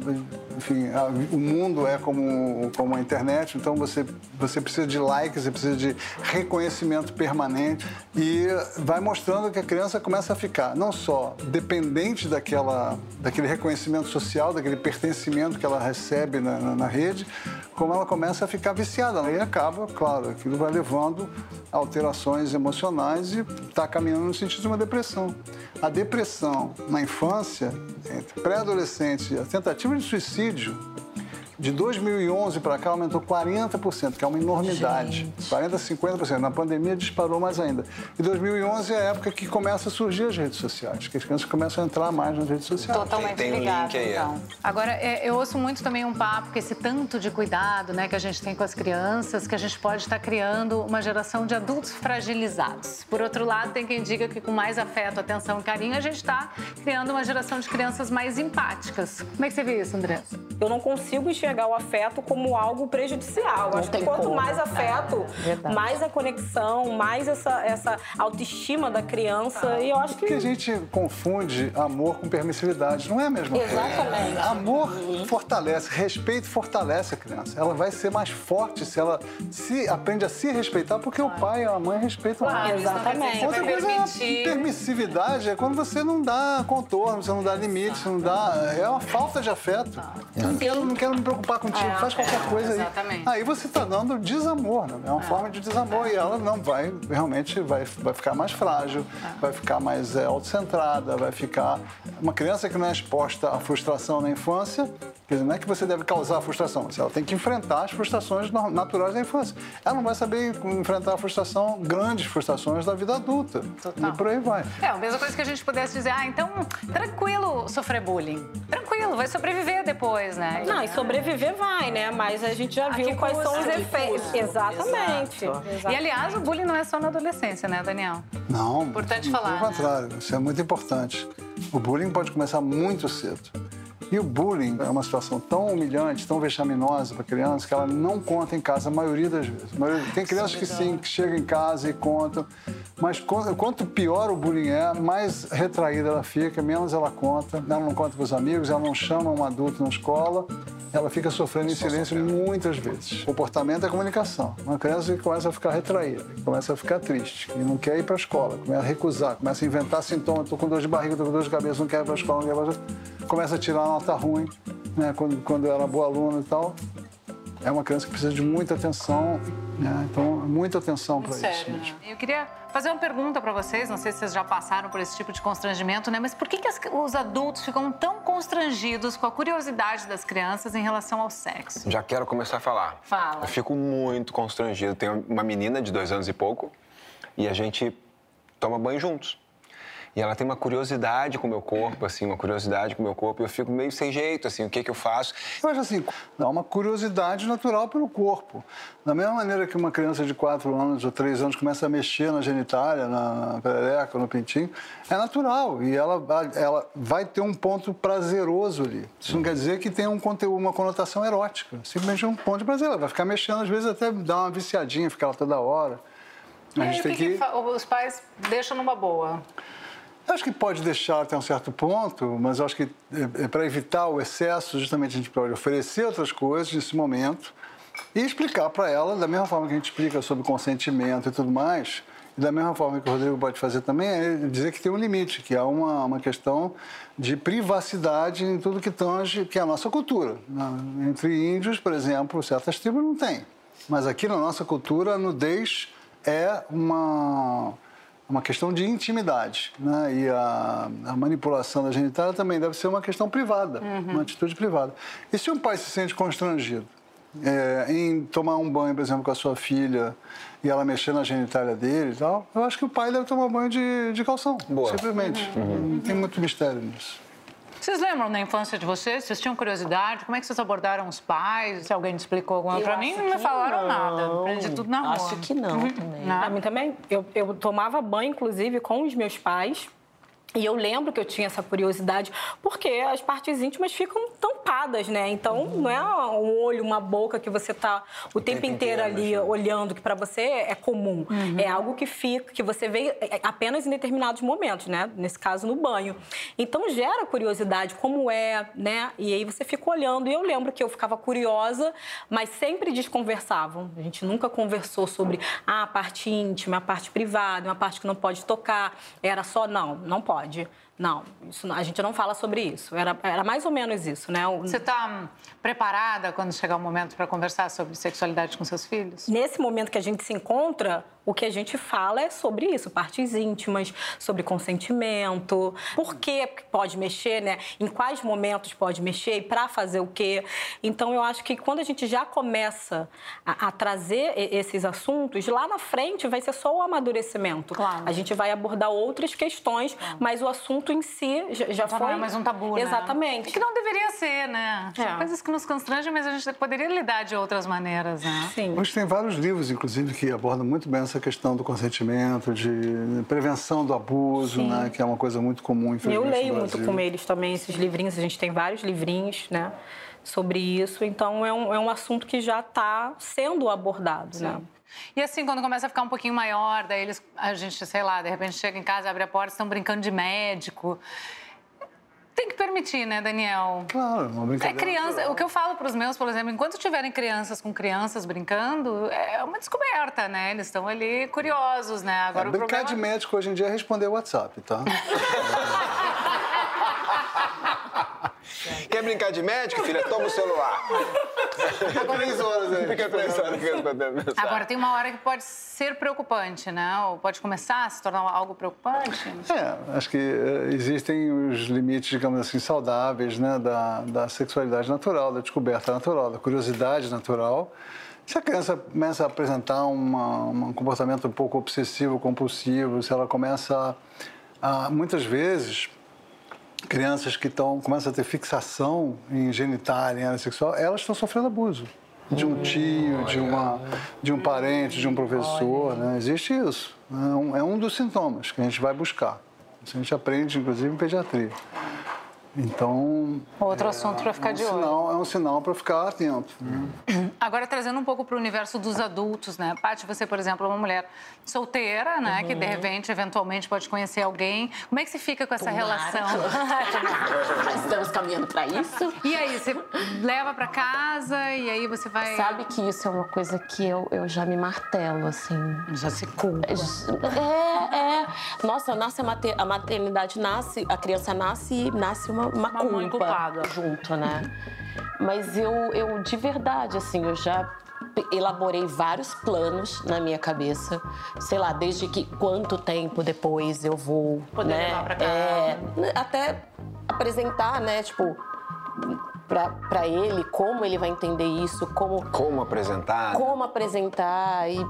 enfim, a- o mundo é como, como a internet, então você, você precisa de likes, você precisa de reconhecimento permanente e vai mostrando que a criança começa a ficar não só dependente daquela, daquele reconhecimento social, daquele pertencimento que ela recebe na, na- na rede, como ela começa a ficar viciada. E acaba, claro, aquilo vai levando alterações emocionais e está caminhando no sentido de uma depressão. A depressão na infância, entre pré-adolescente, a tentativa de suicídio de 2011 para cá aumentou 40%, que é uma enormidade. 40%, 50%. Na pandemia disparou mais ainda. E 2011 é a época que começa a surgir as redes sociais, que as crianças começam a entrar mais nas redes sociais. Totalmente Tem- tem um ligado, link aí, é. então. Agora, é, eu ouço muito também um papo que esse tanto de cuidado né, que a gente tem com as crianças, que a gente pode estar criando uma geração de adultos fragilizados. Por outro lado, tem quem diga que com mais afeto, atenção e carinho, a gente está criando uma geração de crianças mais empáticas. Como é que você vê isso, André? Eu não consigo enxergar o afeto como algo prejudicial. Não Acho que quanto como. mais afeto, É, mais a conexão, mais essa, essa autoestima da criança. E eu acho que. Porque a gente confunde amor com permissividade. Não é a mesma coisa. Exatamente. Amor fortalece, respeito fortalece a criança. Ela vai ser mais forte se ela se aprende a se respeitar, porque o pai e a mãe respeitam Claro, você Outra coisa é permissividade, é quando você não dá contorno, você não dá limite, você não dá. É uma falta de afeto. Eu não quero, não quero me preocupar preocupar contigo, É, faz qualquer é, coisa aí. exatamente. Aí você está dando desamor, né? É uma forma de desamor e ela não vai, realmente vai, vai ficar mais frágil, vai ficar mais é, autocentrada, vai ficar... Uma criança que não é exposta à frustração na infância, quer dizer, não é que você deve causar a frustração, ela tem que enfrentar as frustrações naturais da infância. Ela não vai saber enfrentar a frustração, grandes frustrações da vida adulta. E por aí vai. É, a mesma coisa que a gente pudesse dizer, ah, então, tranquilo sofrer bullying. Tranquilo, vai sobreviver depois, né? Não, e sobreviver vai, né? Mas a gente já viu que quais são os efeitos. Exatamente. Exato. Exato. E aliás, o bullying não é só na adolescência, né, Daniel? Não, Importante pelo falar, né? contrário, isso é muito importante. O bullying pode começar muito cedo. E o bullying é uma situação tão humilhante, tão vexaminosa para criança que ela não conta em casa a maioria das vezes. Maioria- Tem crianças que sim, que chegam em casa e contam, mas qu- quanto pior o bullying é, mais retraída ela fica, menos ela conta. Ela não conta para os amigos, ela não chama um adulto na escola, ela fica sofrendo em silêncio muitas vezes. Comportamento é comunicação. Uma criança que começa a ficar retraída, começa a ficar triste, que não quer ir para a escola, começa a recusar, começa a inventar sintomas, estou com dor de barriga, estou com dor de cabeça, não quero ir para a escola, não quero ir. Começa a tirar nota ruim, né? quando, quando era boa aluna e tal. É uma criança que precisa de muita atenção, né? então muita atenção para isso. Sério, né? Eu queria fazer uma pergunta para vocês, não sei se vocês já passaram por esse tipo de constrangimento, né? Mas por que, que as- os adultos ficam tão constrangidos com a curiosidade das crianças em relação ao sexo? Já quero começar a falar. Fala. Eu fico muito constrangido. Tenho uma menina de dois anos e pouco e a gente toma banho juntos. E ela tem uma curiosidade com o meu corpo, assim, uma curiosidade com o meu corpo. E eu fico meio sem jeito, assim, o que que eu faço? Eu acho assim, dá uma curiosidade natural pelo corpo. Da mesma maneira que uma criança de 4 anos ou 3 anos começa a mexer na genitália, na, perereca, no pintinho, é natural. E ela, ela vai ter um ponto prazeroso ali. Isso não quer dizer que tenha um conteúdo, uma conotação erótica. Simplesmente um ponto de prazer. Ela vai ficar mexendo, às vezes até dar uma viciadinha, ficar lá toda hora. A E aí, gente tem que que... os pais deixam numa boa? Acho que pode deixar até um certo ponto, mas acho que para evitar o excesso, justamente a gente pode oferecer outras coisas nesse momento e explicar para ela, da mesma forma que a gente explica sobre consentimento e tudo mais, e da mesma forma que o Rodrigo pode fazer também, é dizer que tem um limite, que há uma, uma questão de privacidade em tudo que tange, que é a nossa cultura. Entre índios, por exemplo, certas tribos não tem. Mas aqui na nossa cultura, a nudez é uma uma questão de intimidade, né? E a, a manipulação da genitália também deve ser uma questão privada, uma atitude privada. E se um pai se sente constrangido é, em tomar um banho, por exemplo, com a sua filha e ela mexer na genitália dele e tal, eu acho que o pai deve tomar banho de, de calção, Boa. simplesmente. Não tem muito mistério nisso. Vocês lembram da infância de vocês? Vocês tinham curiosidade? Como é que vocês abordaram os pais? Se alguém te explicou alguma Eu Pra mim, não me falaram não. nada. Aprendi tudo na rua. Acho que não Uhum. também. Não. Pra mim também, eu, eu tomava banho, inclusive, com os meus pais. E eu lembro que eu tinha essa curiosidade, porque as partes íntimas ficam tampadas, né? Então, não é um olho, uma boca que você tá o, tempo, tempo inteiro inteiro, ali olhando, que para você é comum. É algo que fica, que você vê é, apenas em determinados momentos, né? Nesse caso, no banho. Então, gera curiosidade, como é, né? E aí você fica olhando. E eu lembro que eu ficava curiosa, mas sempre desconversavam. A gente nunca conversou sobre ah, a parte íntima, a parte privada, uma parte que não pode tocar. Era só, não, não pode. Não, isso, a gente não fala sobre isso. Era, era mais ou menos isso, né? O- Você está preparada quando chegar o momento para conversar sobre sexualidade com seus filhos? Nesse momento que a gente se encontra, o que a gente fala é sobre isso, partes íntimas, sobre consentimento, por que pode mexer, né? Em quais momentos pode mexer e para fazer o quê. Então eu acho que quando a gente já começa a, a trazer esses assuntos, lá na frente vai ser só o amadurecimento. Claro. A gente vai abordar outras questões, mas o assunto em si já, já Já foi não é mais um tabu, né? Exatamente. Que não deveria ser, né? São É. coisas que nos constrangem, mas a gente poderia lidar de outras maneiras, né? Sim. Hoje tem vários livros, inclusive, que abordam muito bem essa questão do consentimento, de prevenção do abuso, né? Que é uma coisa muito comum, Eu infelizmente, leio no muito com eles também, esses livrinhos. A gente tem vários livrinhos, né? Sobre isso. Então, é um, é um assunto que já está sendo abordado, né? E assim, quando começa a ficar um pouquinho maior, daí eles, a gente, sei lá, de repente chega em casa, abre a porta, estão brincando de médico. Tem que permitir, né, Daniel? Claro, uma É brincadeira. criança, o que eu falo para os meus, por exemplo, enquanto tiverem crianças com crianças brincando, é uma descoberta, né? Eles estão ali curiosos, né? Agora É, o brincar problema... de médico hoje em dia é responder o WhatsApp, tá? [LAUGHS] Quer brincar de médico, filha? Toma o celular. Fica três horas aí. Fica três horas. Agora, tem uma hora que pode ser preocupante, né? Ou pode começar a se tornar algo preocupante. É, acho que eh, existem os limites, digamos assim, saudáveis, né, da, da sexualidade natural, da descoberta natural, da curiosidade natural. Se a criança começa a apresentar uma, um comportamento um pouco obsessivo, compulsivo, se ela começa a, a muitas vezes, crianças que estão começam a ter fixação em genitália, em área sexual, elas estão sofrendo abuso de um tio, de uma, de um parente, de um professor, né? Existe isso. É um, é um dos sintomas que a gente vai buscar. Isso a gente aprende, inclusive, em pediatria. Então. Outro assunto para ficar é um de olho. sinal, é um sinal para ficar atento. né? [CLEARS THROAT] Agora, trazendo um pouco para o universo dos adultos, né? Paty, você, por exemplo, é uma mulher solteira, né? Que, de repente, eventualmente, pode conhecer alguém. Como é que você fica com essa relação? [LAUGHS] [LAUGHS] Estamos caminhando para isso. E aí, você leva para casa e aí você vai... Sabe que isso é uma coisa que eu, eu já me martelo, assim. Já se culpa. É, é. Nossa, nasce a maternidade nasce, a criança nasce e nasce uma, uma, Uma mãe culpa culpada. junto, né? Mas eu, eu, de verdade, assim, eu já elaborei vários planos na minha cabeça. Sei lá, desde que quanto tempo depois eu vou, Poder né? levar pra casa. É, até apresentar, né, tipo, pra, pra ele como ele vai entender isso, como Como apresentar? como apresentar e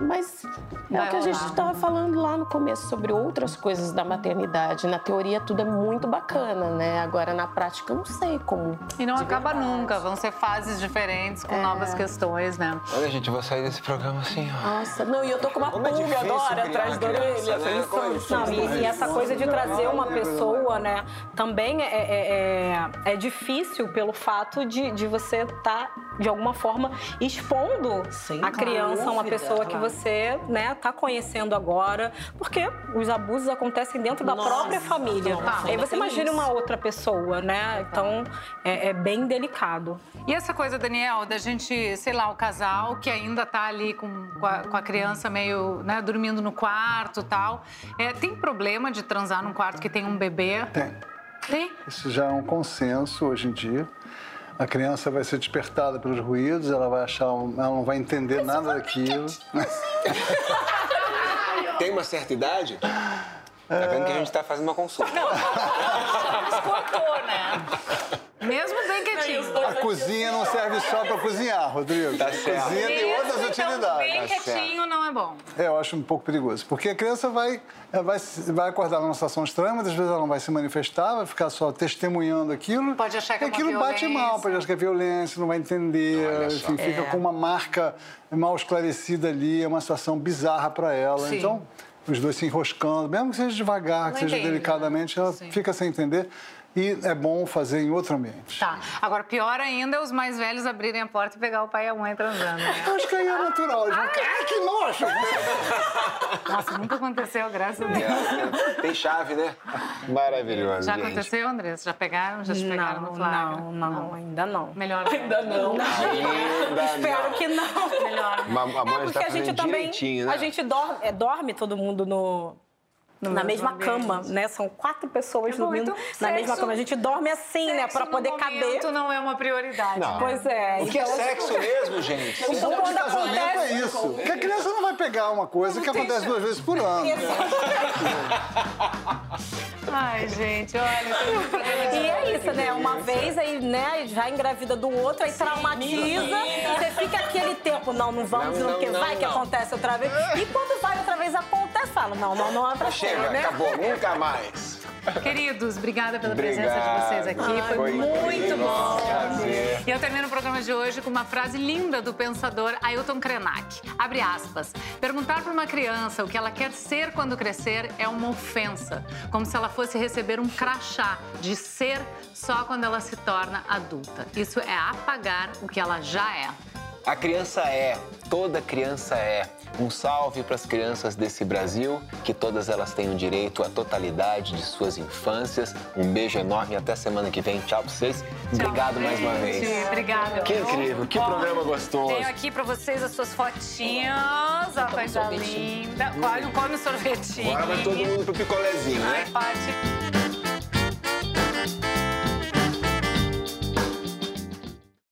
mas é Vai o que a gente estava falando lá no começo sobre outras coisas da maternidade. Na teoria tudo é muito bacana, né? Agora na prática eu não sei como. E não acaba verdade. nunca. Vão ser fases diferentes, É. com novas questões, né? Olha, gente, eu vou sair desse programa assim, ó. Nossa, não, e eu tô com uma Como é pulga difícil agora atrás da orelha. né? É Não, e, e essa coisa de trazer uma pessoa, né, também é, é, é, é difícil pelo fato de, de você estar, de alguma forma, expondo Sem a criança a uma pessoa que você, né, tá conhecendo agora, porque os abusos acontecem dentro da Nossa, própria família. Aí você imagina isso. uma outra pessoa, né? Então é, é bem delicado. E essa coisa, Daniel, da gente, sei lá, o casal que ainda tá ali com, com, a, com a criança meio, né, dormindo no quarto e tal. É, tem problema de transar num quarto que tem um bebê? Tem. Tem? Isso já é um consenso hoje em dia. A criança vai ser despertada pelos ruídos, ela vai achar, ela não vai entender nada daquilo. [LAUGHS] Tem uma certa idade? Tá vendo que a gente tá fazendo uma consulta. [LAUGHS] Cortou, né? Mesmo bem quietinho. A cozinha não serve só para cozinhar, Rodrigo. Tá a certo. cozinha tem outras Mesmo, então, utilidades. bem Tá quietinho não é bom. É, eu acho um pouco perigoso. Porque a criança vai, vai, vai acordar numa situação estranha, muitas vezes ela não vai se manifestar, vai ficar só testemunhando aquilo. Pode achar que é e uma aquilo bate violência. mal, pode achar que é violência, não vai entender, enfim, fica com uma marca mal esclarecida ali, é uma situação bizarra para ela. Sim. Então, os dois se enroscando, mesmo que seja devagar, Não que seja entende, né? delicadamente, ela Sim. fica sem entender. E é bom fazer em outro ambiente. Tá. Agora, pior ainda é os mais velhos abrirem a porta e pegar o pai e a mãe transando. Né? Acho que aí é natural. Eles vão, ai, que nojo! Nossa, nunca aconteceu, graças a Deus. Tem chave, né? Maravilhoso, Já gente. aconteceu, Andressa? Já pegaram? Já te pegaram no flagra? não, não, ainda não. Melhor não. Ainda não. Ainda Espero não. que não. Melhor não. A mãe É porque tá a gente também. né? A gente dorme, é, dorme todo mundo no. Na mesmo mesma ambiente. cama, né? São quatro pessoas É dormindo na sexo- mesma cama. A gente dorme assim, né? No poder caber. não é uma prioridade. Não. Pois é. O que é então- sexo [LAUGHS] mesmo, gente? O bom de quando casamento é acontece- isso. Porque a criança não vai pegar uma coisa que acontece duas vezes por ano. Ai, gente, olha. E é isso, né? Uma vez aí, né, já engravida do outro, aí traumatiza, você fica aquele tempo, não, não vamos, Não, não, não, não, vai que acontece outra vez. E quando vai outra vez acontece, fala, não, não, não é pra ser, Chega, né? acabou, nunca mais. Queridos, obrigada pela presença de Obrigado. vocês aqui. Foi, Foi muito bom. prazer. E eu termino o programa de hoje com uma frase linda do pensador Ailton Krenak. Abre aspas. Perguntar para uma criança o que ela quer ser quando crescer é uma ofensa. Como se ela fosse receber um crachá de ser só quando ela se torna adulta. Isso é apagar o que ela já é. A criança é, toda criança é. Um salve para as crianças desse Brasil, que todas elas tenham direito à totalidade de suas infâncias. Um beijo enorme e até semana que vem. Tchau pra vocês. Obrigado Tchau, mais uma gente. vez. Obrigada. Que incrível, que Ó, programa gostoso. Tenho aqui pra vocês as suas fotinhas. Ó, coisa linda. Come, come um sorvetinho. Agora vai todo mundo pro picolézinho, né? Ai, Paty.